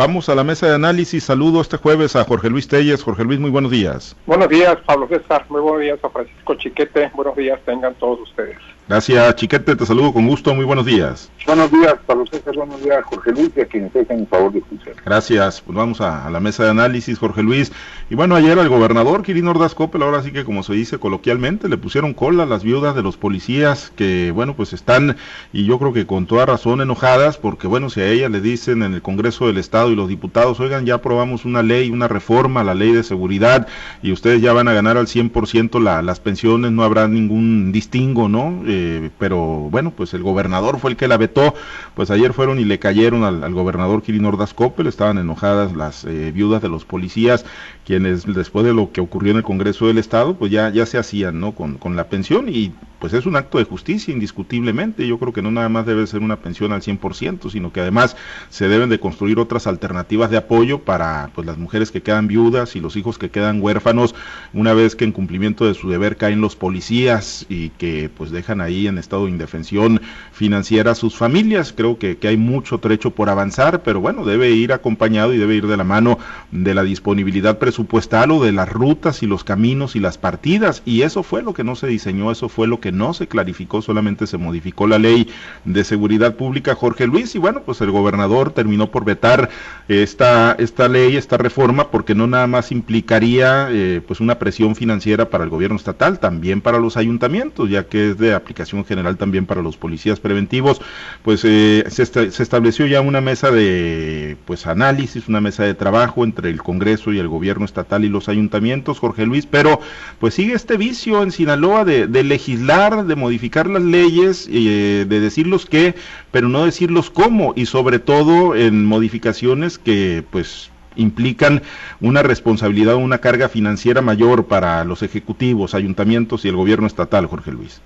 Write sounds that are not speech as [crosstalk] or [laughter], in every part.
Vamos a la mesa de análisis. Saludo este jueves a Jorge Luis Telles. Jorge Luis, muy buenos días. Buenos días, Pablo César. Muy buenos días a Francisco Chiquete. Buenos días tengan todos ustedes. Gracias, Chiquete. Te saludo con gusto. Muy buenos días. Buenos días, Pablo César. Buenos días, Jorge Luis, y a quienes en favor de escuchar. Gracias. Pues vamos a, la mesa de análisis, Jorge Luis. Y bueno, ayer al gobernador Quirino Ordaz Coppel, ahora sí que como se dice coloquialmente, le pusieron cola a las viudas de los policías que, bueno, pues están, y yo creo que con toda razón, enojadas, porque, bueno, si a ellas le dicen en el Congreso del Estado y los diputados, oigan, ya aprobamos una ley, una reforma, la ley de seguridad, y ustedes ya van a ganar al 100% la, las pensiones, no habrá ningún distingo, ¿no? Eh, pero bueno, pues el gobernador fue el que la vetó, pues ayer fueron y le cayeron al, gobernador Kirin Ordaz Coppel, estaban enojadas las eh, viudas de los policías, quienes después de lo que ocurrió en el Congreso del Estado, pues ya, ya se hacían, ¿no? Con, con la pensión y pues es un acto de justicia indiscutiblemente, yo creo que no nada más debe ser una pensión al 100%, sino que además se deben de construir otras alternativas de apoyo para pues las mujeres que quedan viudas y los hijos que quedan huérfanos una vez que en cumplimiento de su deber caen los policías y que pues dejan ahí en estado de indefensión financiera a sus familias. Creo que, que hay mucho trecho por avanzar, pero bueno, debe ir acompañado y debe ir de la mano de la disponibilidad presupuestal o de las rutas y los caminos y las partidas. Y eso fue lo que no se diseñó, eso fue lo que no se clarificó, solamente se modificó la ley de seguridad pública Jorge Luis y bueno, pues el gobernador terminó por vetar esta, esta ley, esta reforma, porque no nada más implicaría eh, pues una presión financiera para el gobierno estatal, también para los ayuntamientos, ya que es de aplicación general también para los policías preventivos, pues eh, se, se, estableció ya una mesa de pues análisis, una mesa de trabajo entre el Congreso y el gobierno estatal y los ayuntamientos, Jorge Luis, pero pues sigue este vicio en Sinaloa de, de legislar, de modificar las leyes, eh, de decirlos qué, pero no decirlos cómo, y sobre todo en modificaciones que pues implican una responsabilidad, una carga financiera mayor para los ejecutivos, ayuntamientos y el gobierno estatal, Jorge Luis.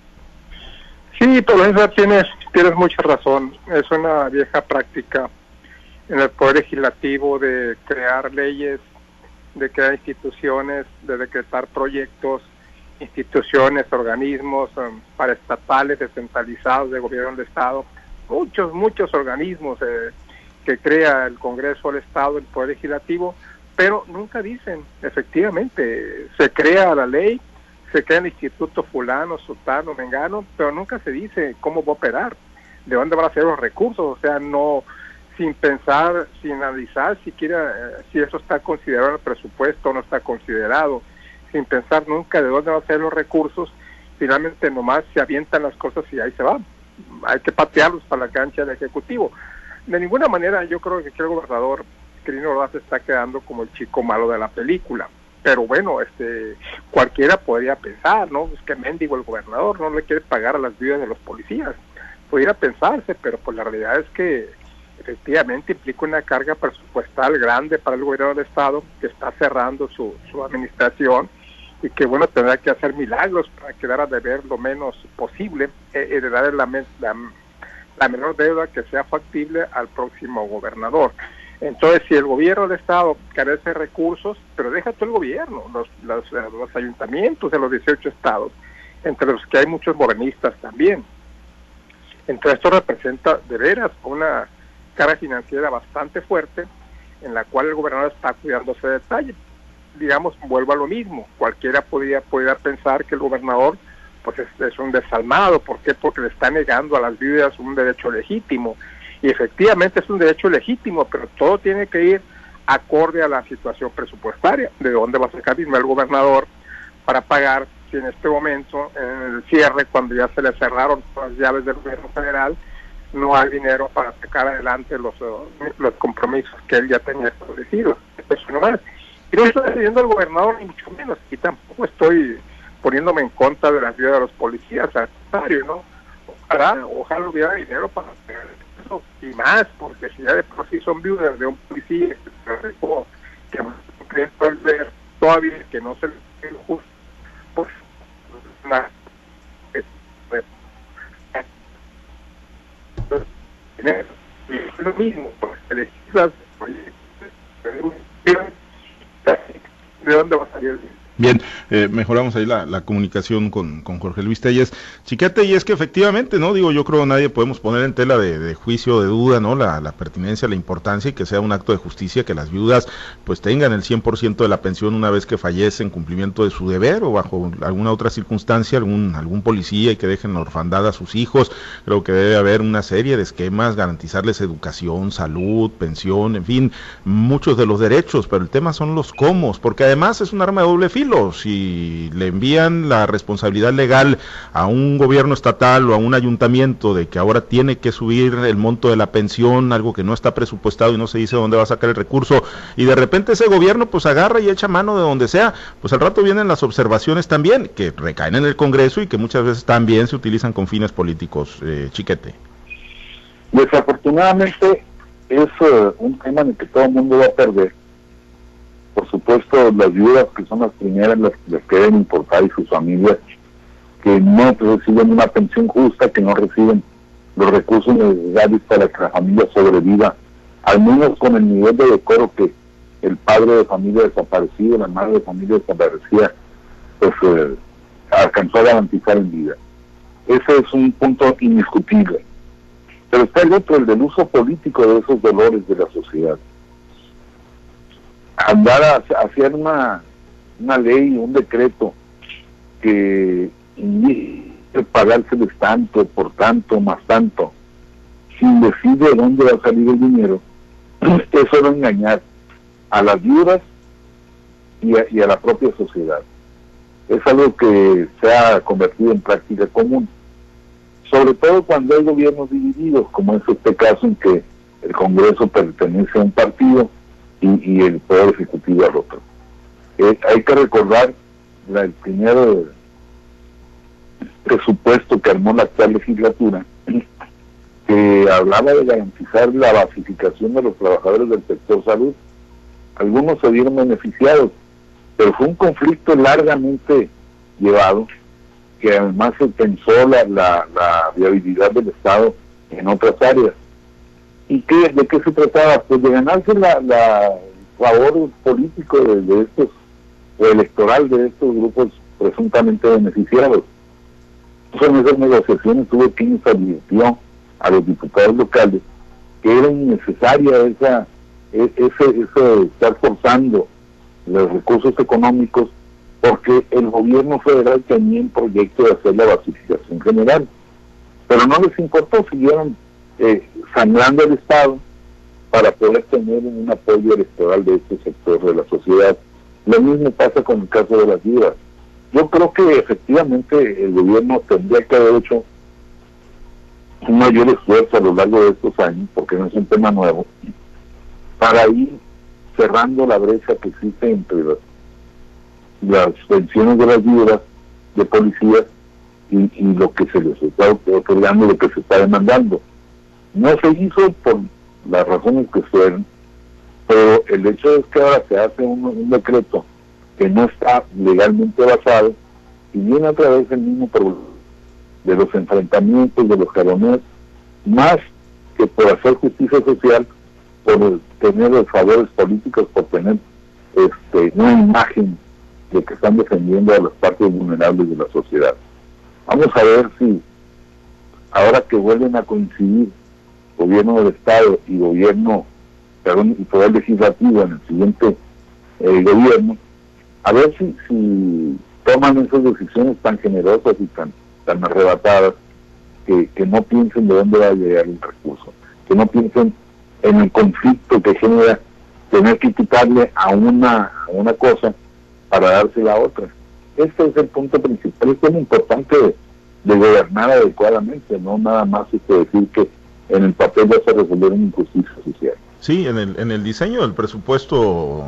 Sí, por eso tienes, tienes mucha razón. Es una vieja práctica en el Poder Legislativo de crear leyes, de crear instituciones, de decretar proyectos, instituciones, organismos um, paraestatales descentralizados de gobierno del Estado, muchos, muchos organismos eh, que crea el Congreso del Estado, el Poder Legislativo, pero nunca dicen, efectivamente, se crea la ley, se crea el instituto fulano, sutano, mengano, pero nunca se dice cómo va a operar, de dónde van a ser los recursos, o sea, no sin pensar, sin analizar siquiera eh, si eso está considerado en el presupuesto o no está considerado, sin pensar nunca de dónde van a ser los recursos, finalmente nomás se avientan las cosas y ahí se van. Hay que patearlos para la cancha del Ejecutivo. De ninguna manera yo creo que el gobernador Quirino Ordaz está quedando como el chico malo de la película pero bueno, este, cualquiera podría pensar, ¿no? Es que mendigo el gobernador, no le quiere pagar a las vidas de los policías. Pudiera pensarse, pero pues la realidad es que efectivamente implica una carga presupuestal grande para el gobierno del Estado que está cerrando su, su administración y que bueno tendrá que hacer milagros para quedar a deber lo menos posible, eh, heredar la, la, la menor deuda que sea factible al próximo gobernador. Entonces, si el gobierno del Estado carece de recursos, pero deja todo el gobierno, los, los, ayuntamientos de los 18 estados, entre los que hay muchos morenistas también. Entonces, esto representa de veras una carga financiera bastante fuerte en la cual el gobernador está cuidando ese detalle. Digamos, vuelvo a lo mismo, cualquiera podría, podría pensar que el gobernador pues es, es un desalmado, ¿por qué? Porque le está negando a las viudas un derecho legítimo y efectivamente es un derecho legítimo, pero todo tiene que ir acorde a la situación presupuestaria, de dónde va a sacar dinero el gobernador para pagar si en este momento, en el cierre, cuando ya se le cerraron las llaves del gobierno federal, no hay dinero para sacar adelante los, los compromisos que él ya tenía establecidos. Eso no. Y no estoy decidiendo al gobernador, ni mucho menos, y tampoco estoy poniéndome en contra de la vida de los policías, al contrario, ¿no? Ojalá, ojalá hubiera dinero para y más, porque si ya de por sí son viudas de un policía que todavía que no se le justo, pues una, es, lo mismo, pues se legisla de dónde va a salir el Bien, eh, mejoramos ahí la, comunicación con, Jorge Luis Telles. Chiquete, y es que efectivamente, ¿no? Digo, yo creo que nadie podemos poner en tela de, juicio, de duda, ¿no? La, pertinencia, la importancia y que sea un acto de justicia que las viudas pues tengan el 100% de la pensión una vez que fallecen, cumplimiento de su deber o bajo alguna otra circunstancia, algún, algún policía y que dejen la orfandad a sus hijos. Creo que debe haber una serie de esquemas, garantizarles educación, salud, pensión, en fin, muchos de los derechos, pero el tema son los cómo, porque además es un arma de doble filo si le envían la responsabilidad legal a un gobierno estatal o a un ayuntamiento de que ahora tiene que subir el monto de la pensión, algo que no está presupuestado y no se dice dónde va a sacar el recurso, y de repente ese gobierno pues agarra y echa mano de donde sea, pues al rato vienen las observaciones también, que recaen en el Congreso y que muchas veces también se utilizan con fines políticos, eh, chiquete. Desafortunadamente es eh, un tema en el que todo el mundo va a perder supuesto las viudas que son las primeras las, que deben importar y sus familias que no reciben una pensión justa, que no reciben los recursos necesarios para que la familia sobreviva, al menos con el nivel de decoro que el padre de familia desaparecido, la madre de familia desaparecida, pues eh, alcanzó a garantizar en vida. Ese es un punto indiscutible. Pero está el otro, el del uso político de esos dolores de la sociedad andar a, hacer una, una ley, un decreto que pagárseles tanto, por tanto, más tanto, sin decir de dónde va a salir el dinero, [clears throat] eso era engañar a las viudas y a, y a la propia sociedad. Es algo que se ha convertido en práctica común, sobre todo cuando hay gobiernos divididos, como es este caso en que el Congreso pertenece a un partido y, el Poder Ejecutivo al otro. Eh, hay que recordar la, el primer presupuesto que armó la actual legislatura, [clears throat] que hablaba de garantizar la basificación de los trabajadores del sector salud. Algunos se vieron beneficiados, pero fue un conflicto largamente llevado, que además se pensó la, la, la viabilidad del Estado en otras áreas. ¿Y qué, de qué se trataba? Pues de ganarse la, la favor político de, estos, o electoral de estos grupos presuntamente beneficiados. En esas negociaciones tuvo quien advirtió a los diputados locales que era innecesaria esa, e, ese, ese estar forzando los recursos económicos porque el gobierno federal tenía un proyecto de hacer la basificación general. Pero no les importó, siguieron eh, sangrando el Estado para poder tener un apoyo electoral de este sector de la sociedad. Lo mismo pasa con el caso de las vidas. Yo creo que efectivamente el gobierno tendría que haber hecho un mayor esfuerzo a lo largo de estos años, porque no es un tema nuevo, para ir cerrando la brecha que existe entre las, pensiones de las viudas de policías y, y, lo que se les está otorgando, lo que se está demandando. No se hizo por las razones que fueron, pero el hecho es que ahora se hace un, decreto que no está legalmente basado y viene a través del mismo problema de los enfrentamientos de los carones, más que por hacer justicia social, por tener los favores políticos, por tener este, una imagen de que están defendiendo a las partes vulnerables de la sociedad. Vamos a ver si ahora que vuelven a coincidir gobierno del Estado y gobierno, perdón, y poder legislativo en el siguiente eh, gobierno, a ver si, si toman esas decisiones tan generosas y tan, tan arrebatadas que, que no piensen de dónde va a llegar el recurso, que no piensen en el conflicto que genera tener que quitarle a una, a una cosa para darse la otra. Este es el punto principal, es muy importante de, gobernar adecuadamente, no nada más es que decir que en el papel de hacer resolver una injusticia social. Sí, en el, en el diseño del presupuesto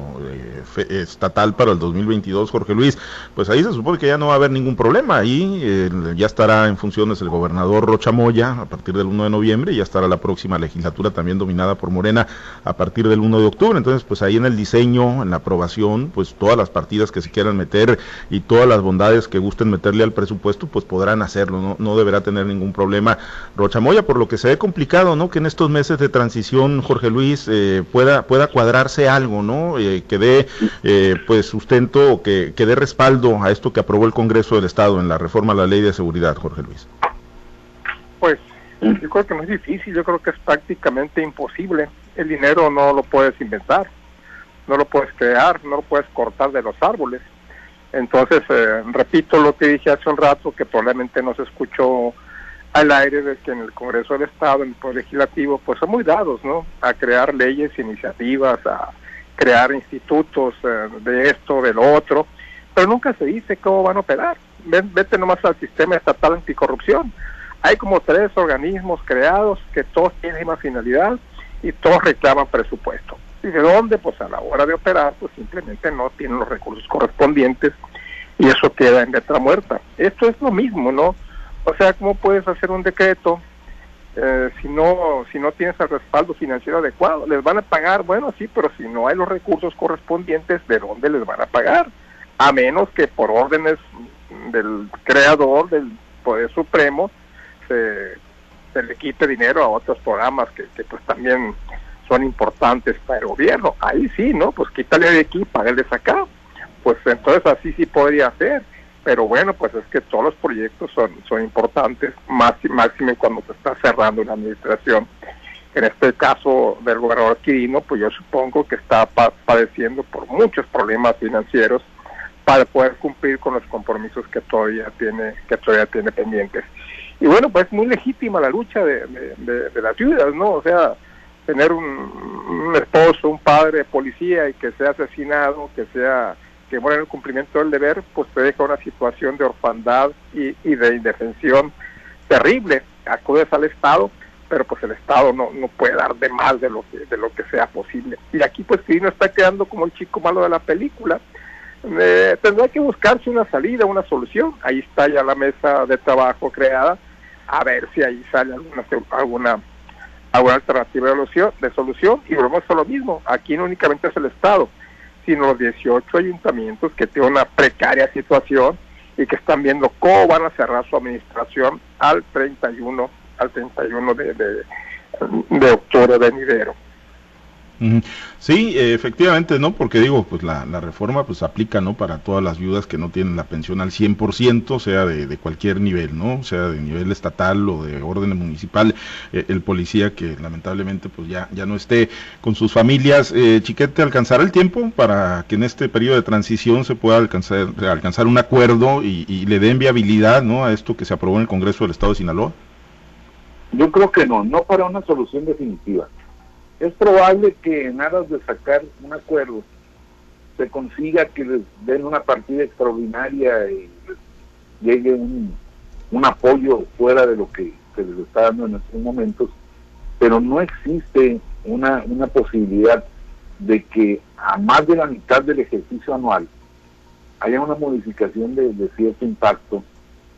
eh, estatal para el 2022, Jorge Luis, pues ahí se supone que ya no va a haber ningún problema. Ahí eh, ya estará en funciones el gobernador Rocha Moya a partir del 1 de noviembre y ya estará la próxima legislatura también dominada por Morena a partir del 1 de octubre. Entonces, pues ahí en el diseño, en la aprobación, pues todas las partidas que se quieran meter y todas las bondades que gusten meterle al presupuesto, pues podrán hacerlo. No, no deberá tener ningún problema Rocha Moya, por lo que se ve complicado, ¿no? Que en estos meses de transición, Jorge Luis, eh, pueda, pueda cuadrarse algo, ¿no? Eh, que dé eh, pues sustento que, que dé respaldo a esto que aprobó el Congreso del Estado en la reforma a la ley de seguridad, Jorge Luis. Pues yo creo que no es difícil, yo creo que es prácticamente imposible. El dinero no lo puedes inventar, no lo puedes crear, no lo puedes cortar de los árboles. Entonces, eh, repito lo que dije hace un rato, que probablemente no se escuchó al aire de que en el Congreso del Estado, en el Poder Legislativo, pues son muy dados, ¿no? A crear leyes, iniciativas, a crear institutos eh, de esto, de lo otro, pero nunca se dice cómo van a operar. Vete nomás al sistema estatal anticorrupción. Hay como tres organismos creados que todos tienen la misma finalidad y todos reclaman presupuesto. ¿Y de dónde? Pues a la hora de operar, pues simplemente no tienen los recursos correspondientes y eso queda en letra muerta. Esto es lo mismo, ¿no? O sea, ¿cómo puedes hacer un decreto eh, si no si no tienes el respaldo financiero adecuado? ¿Les van a pagar? Bueno, sí, pero si no hay los recursos correspondientes, ¿de dónde les van a pagar? A menos que por órdenes del creador del Poder Supremo se, le quite dinero a otros programas que, que pues también son importantes para el gobierno. Ahí sí, ¿no? Pues quítale de aquí, de acá. Pues entonces así sí podría ser pero bueno, pues es que todos los proyectos son, son importantes, más máximo cuando se está cerrando una administración. En este caso del gobernador Quirino, pues yo supongo que está padeciendo por muchos problemas financieros para poder cumplir con los compromisos que todavía tiene, que todavía tiene pendientes. Y bueno, pues muy legítima la lucha de, las viudas, ¿no? O sea, tener un, un esposo, un padre policía y que sea asesinado, que sea muere en el cumplimiento del deber, pues te deja una situación de orfandad y, de indefensión terrible. Acudes al Estado, pero pues el Estado no, no puede dar de más de lo que, de lo que sea posible. Y aquí pues no está quedando como el chico malo de la película. Eh, tendrá que buscarse una salida, una solución. Ahí está ya la mesa de trabajo creada, a ver si ahí sale alguna alguna, alguna alternativa de solución. Y volvemos a lo mismo, aquí no únicamente es el Estado, sino los 18 ayuntamientos que tienen una precaria situación y que están viendo cómo van a cerrar su administración al 31 al 31 de, de, de octubre venidero. Sí, efectivamente, ¿no? Porque digo, pues la, reforma pues aplica, ¿no? Para todas las viudas que no tienen la pensión al 100%, sea de, de cualquier nivel, ¿no? Sea de nivel estatal o de orden municipal, eh, el policía que lamentablemente pues ya, ya no esté con sus familias. Eh, Chiquete, ¿alcanzará el tiempo para que en este periodo de transición se pueda alcanzar, alcanzar un acuerdo y, y le den viabilidad, ¿no? A esto que se aprobó en el Congreso del Estado de Sinaloa? Yo creo que no, no para una solución definitiva es probable que en aras de sacar un acuerdo se consiga que les den una partida extraordinaria y llegue un, apoyo fuera de lo que se les está dando en estos momentos, pero no existe una, una posibilidad de que a más de la mitad del ejercicio anual haya una modificación de, de cierto impacto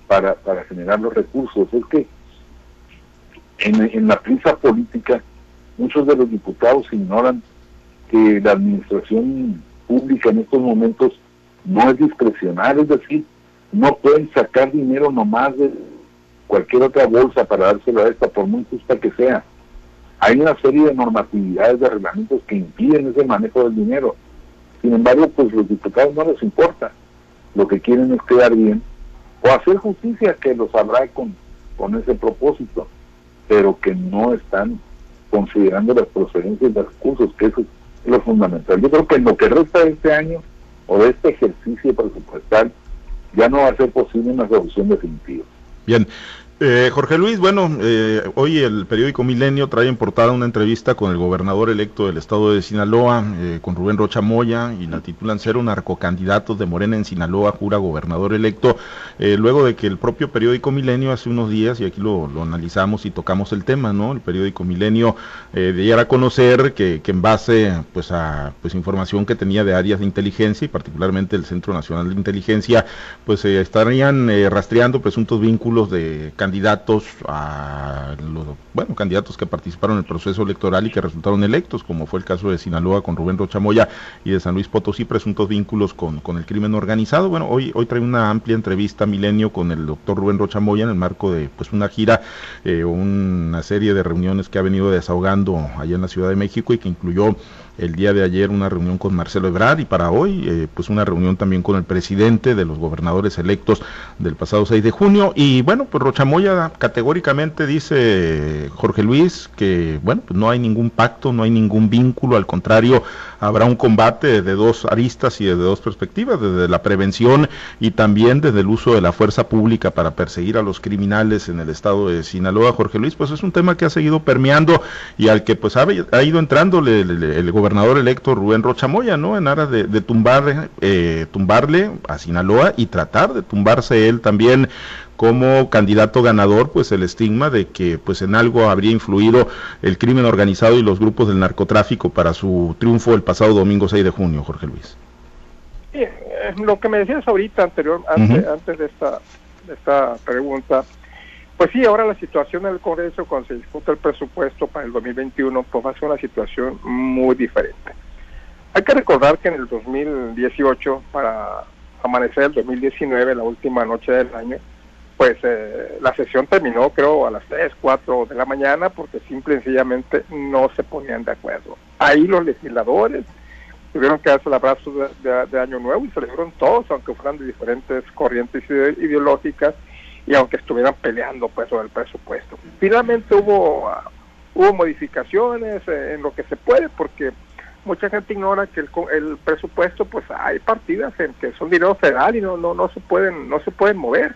para, para generar los recursos. Es que en la prisa política muchos de los diputados ignoran que la administración pública en estos momentos no es discrecional, es decir, no pueden sacar dinero nomás de cualquier otra bolsa para dárselo a esta, por muy justa que sea. Hay una serie de normatividades, de reglamentos que impiden ese manejo del dinero. Sin embargo, pues los diputados no les importa. Lo que quieren es quedar bien o hacer justicia, que los habrá con, con ese propósito, pero que no están considerando las procedencias de recursos, que eso es lo fundamental. Yo creo que en lo que resta de este año o de este ejercicio presupuestal ya no va a ser posible una solución definitiva. Bien, eh, Jorge Luis, bueno, eh, hoy el periódico Milenio trae en portada una entrevista con el gobernador electo del estado de Sinaloa, eh, con Rubén Rocha Moya, y la titulan Cero narcocandidatos de Morena en Sinaloa, jura gobernador electo, luego de que el propio periódico Milenio hace unos días, y aquí lo, analizamos y tocamos el tema, ¿no? El periódico Milenio diera a conocer que, que, en base pues a pues información que tenía de áreas de inteligencia y particularmente el Centro Nacional de Inteligencia, pues estarían rastreando presuntos vínculos de candidatos a los, bueno, candidatos que participaron en el proceso electoral y que resultaron electos, como fue el caso de Sinaloa con Rubén Rochamoya y de San Luis Potosí, presuntos vínculos con, con el crimen organizado. Bueno, hoy, hoy trae una amplia entrevista Milenio con el doctor Rubén Rochamoya en el marco de pues una gira, eh, una serie de reuniones que ha venido desahogando allá en la Ciudad de México y que incluyó el día de ayer una reunión con Marcelo Ebrard y para hoy eh, pues una reunión también con el presidente de los gobernadores electos del pasado 6 de junio y bueno pues Rochamoya categóricamente dice Jorge Luis que bueno pues no hay ningún pacto, no hay ningún vínculo, al contrario habrá un combate de dos aristas y de dos perspectivas, desde la prevención y también desde el uso de la fuerza pública para perseguir a los criminales en el estado de Sinaloa. Jorge Luis, pues es un tema que ha seguido permeando y al que pues ha, ido entrando el gobernador gobernador electo Rubén Rochamoya, ¿no? En aras de, tumbar, eh, tumbarle a Sinaloa y tratar de tumbarse él también como candidato ganador, pues el estigma de que pues en algo habría influido el crimen organizado y los grupos del narcotráfico para su triunfo el pasado domingo 6 de junio, Jorge Luis. Sí, eh, lo que me decías ahorita anterior, antes, antes de esta, de esta pregunta, pues sí, ahora la situación en el Congreso, cuando se discute el presupuesto para el 2021, pues va a ser una situación muy diferente. Hay que recordar que en el 2018, para amanecer el 2019, la última noche del año, pues eh, la sesión terminó creo a las 3, 4 de la mañana porque simple y sencillamente no se ponían de acuerdo. Ahí los legisladores tuvieron que darse el abrazo de, Año Nuevo y se le dieron todos, aunque fueran de diferentes corrientes ideológicas, y aunque estuvieran peleando pues sobre el presupuesto. Finalmente hubo, hubo modificaciones eh, en lo que se puede porque mucha gente ignora que el, el presupuesto pues hay partidas en que son dinero federal y no, no, no se pueden no se pueden mover.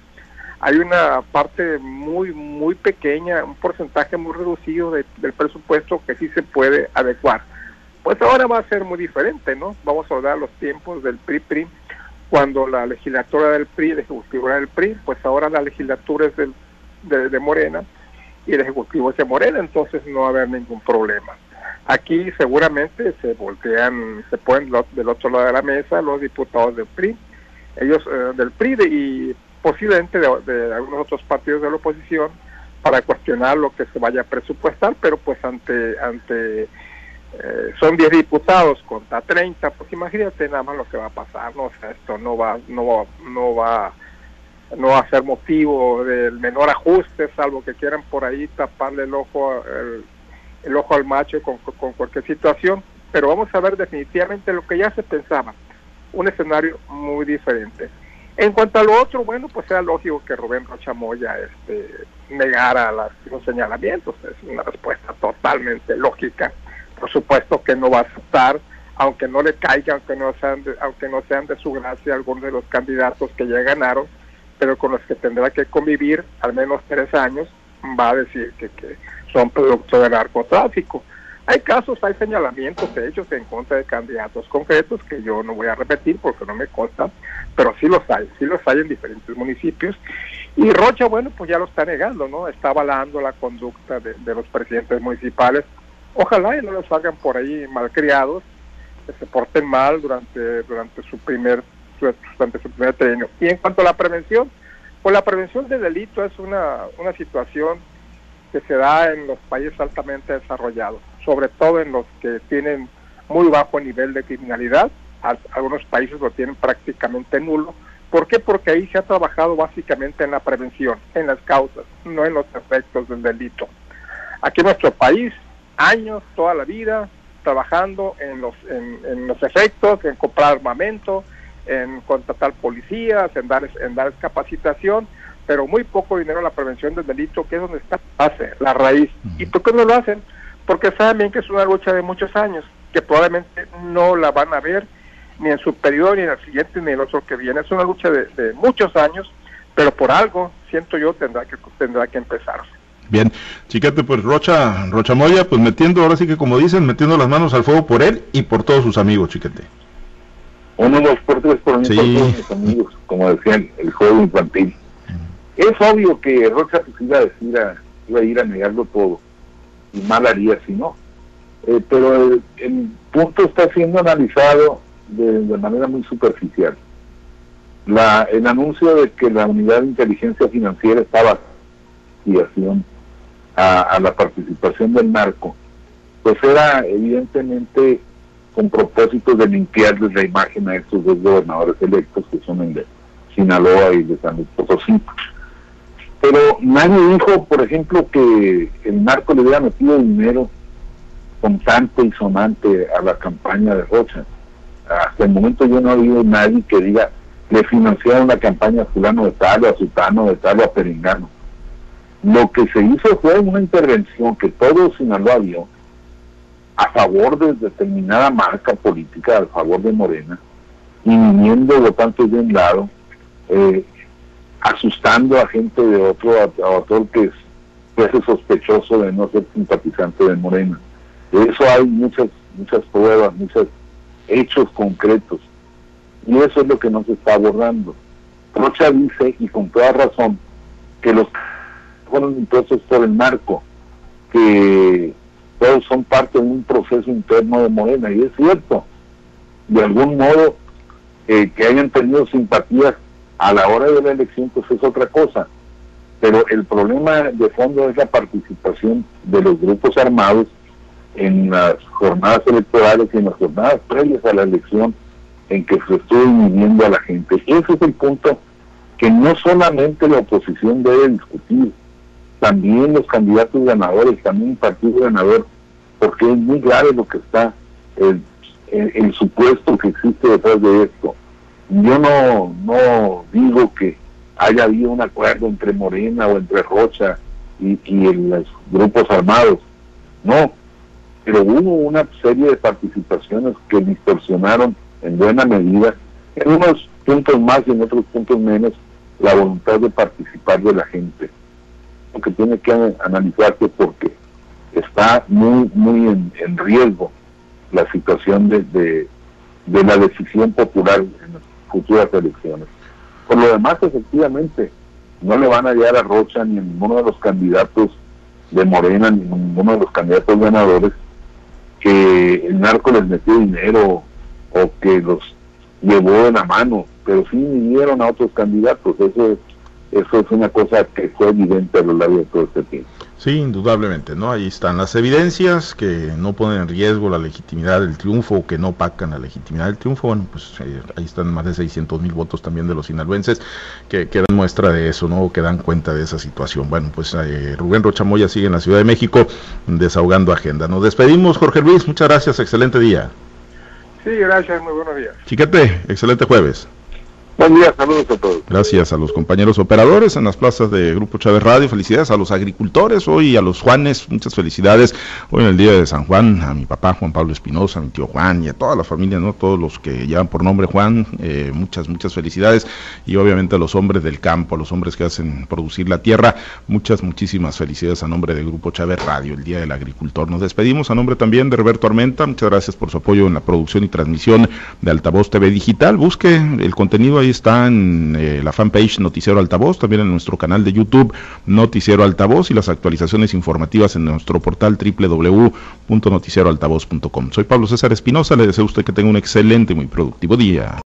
Hay una parte muy muy pequeña un porcentaje muy reducido del presupuesto que sí se puede adecuar. Pues ahora va a ser muy diferente no vamos a hablar los tiempos del PRI PRI cuando la legislatura del PRI, la ejecutiva del PRI, pues ahora la legislatura es del, de, Morena y el ejecutivo es de Morena, entonces no va a haber ningún problema. Aquí seguramente se voltean, se ponen del otro lado de la mesa los diputados del PRI, ellos eh, del PRI y posiblemente de, de, algunos otros partidos de la oposición para cuestionar lo que se vaya a presupuestar, pero pues ante ante eh, son 10 diputados contra 30, pues imagínate nada más lo que va a pasar, ¿no? O sea, esto no va, no no va, no va a ser motivo del menor ajuste, salvo que quieran por ahí taparle el ojo, el, ojo al macho con, con cualquier situación, pero vamos a ver definitivamente lo que ya se pensaba, un escenario muy diferente. En cuanto a lo otro, bueno, pues era lógico que Rubén Rochamoya este, negara los señalamientos, es una respuesta totalmente lógica por supuesto que no va a aceptar, aunque no le caiga, aunque no sean de, aunque no sean de su gracia algunos de los candidatos que ya ganaron, pero con los que tendrá que convivir al menos tres años, va a decir que, que son producto del narcotráfico. Hay casos, hay señalamientos hechos en contra de candidatos concretos que yo no voy a repetir porque no me consta, pero sí los hay, sí los hay en diferentes municipios. Y Rocha, bueno, pues ya lo está negando, ¿no? Está avalando la conducta de, de los presidentes municipales Ojalá y no les salgan por ahí malcriados, que se porten mal durante, durante su primer durante su primer término. Y en cuanto a la prevención, pues la prevención del delito es una, una situación que se da en los países altamente desarrollados, sobre todo en los que tienen muy bajo nivel de criminalidad, algunos países lo tienen prácticamente nulo. ¿Por qué? Porque ahí se ha trabajado básicamente en la prevención, en las causas, no en los efectos del delito. Aquí en nuestro país años, toda la vida, trabajando en los, en, los efectos, en comprar armamento, en contratar policías, en dar, en dar capacitación, pero muy poco dinero en la prevención del delito, que es donde está la raíz. ¿Y por qué no lo hacen? Porque saben bien que es una lucha de muchos años, que probablemente no la van a ver ni en su periodo, ni en el siguiente, ni en el otro que viene. Es una lucha de, de muchos años, pero por algo, siento yo, tendrá que, tendrá que empezar. Bien, chiquete, pues Rocha, Rocha Moya, pues metiendo, ahora sí que como dicen, metiendo las manos al fuego por él y por todos sus amigos, chiquete. Uno, dos, por tres, por mí, por todos mis amigos, como decían, el juego infantil. Es obvio que Rocha pues, iba a decir, iba a ir a negarlo todo, y mal haría si no. Eh, pero el, punto está siendo analizado de, de manera muy superficial. La, el anuncio de que la unidad de inteligencia financiera estaba investigación a, la participación del narco, pues era evidentemente con propósito de limpiarles la imagen a estos dos gobernadores electos que son el de Sinaloa y de San Luis Potosí. Pero nadie dijo, por ejemplo, que el narco le hubiera metido dinero constante y sonante a la campaña de Rocha. Hasta el momento yo no he oído nadie que diga le financiaron la campaña a fulano de tal o a sutano de tal o a perengano. Lo que se hizo fue una intervención que todo Sinaloa vio a favor de determinada marca política, a favor de Morena, y viniendo votantes de un lado, eh, asustando a gente de otro, a, otro que es sospechoso de no ser simpatizante de Morena. De eso hay muchas, muchas pruebas, muchos hechos concretos. Y eso es lo que no se está abordando. Rocha dice, y con toda razón, que los fueron impuestos por el narco, que todos son parte de un proceso interno de Morena, y es cierto, de algún modo eh, que hayan tenido simpatías a la hora de la elección, pues es otra cosa. Pero el problema de fondo es la participación de los grupos armados en las jornadas electorales y en las jornadas previas a la elección en que se estuvo viviendo a la gente. Ese es el punto que no solamente la oposición debe discutir, también los candidatos ganadores, también el partido ganador, porque es muy grave lo que está, el, el, supuesto que existe detrás de esto. Yo no, no digo que haya habido un acuerdo entre Morena o entre Rocha y, y los grupos armados, no, pero hubo una serie de participaciones que distorsionaron en buena medida, en unos puntos más y en otros puntos menos, la voluntad de participar de la gente. Lo que tiene que analizarse porque está muy, muy en, riesgo la situación de, de, la decisión popular en las futuras elecciones. Por lo demás, efectivamente, no le van a llegar a Rocha ni a ninguno de los candidatos de Morena, ni a ninguno de los candidatos ganadores, que el narco les metió dinero o que los llevó de la mano, pero sí vinieron a otros candidatos. Eso, eso es una cosa que fue evidente a lo largo de todo este tiempo. Sí, indudablemente, ¿no? Ahí están las evidencias que no ponen en riesgo la legitimidad del triunfo o que no opacan la legitimidad del triunfo. Bueno, pues eh, ahí están más de 600 mil votos también de los sinaloenses que, que, dan muestra de eso, ¿no? O que dan cuenta de esa situación. Bueno, pues eh, Rubén Rochamoya sigue en la Ciudad de México desahogando agenda. Nos despedimos, Jorge Luis, muchas gracias, excelente día. Sí, gracias, muy buenos días. Chiquete, excelente jueves. Buen día, saludos a todos. Gracias a los compañeros operadores en las plazas de Grupo Chávez Radio. Felicidades a los agricultores hoy, a los Juanes. Muchas felicidades hoy en el día de San Juan. A mi papá Juan Pablo Espinosa, a mi tío Juan y a toda la familia, ¿no? Todos los que llevan por nombre Juan. Eh, muchas, muchas felicidades. Y obviamente a los hombres del campo, a los hombres que hacen producir la tierra. Muchas, muchísimas felicidades a nombre de Grupo Chávez Radio, el Día del Agricultor. Nos despedimos a nombre también de Roberto Armenta. Muchas gracias por su apoyo en la producción y transmisión de Altavoz TV Digital. Busque el contenido ahí está en eh, la fanpage Noticiero Altavoz, también en nuestro canal de YouTube Noticiero Altavoz y las actualizaciones informativas en nuestro portal www.noticieroaltavoz.com. Soy Pablo César Espinosa, le deseo a usted que tenga un excelente y muy productivo día.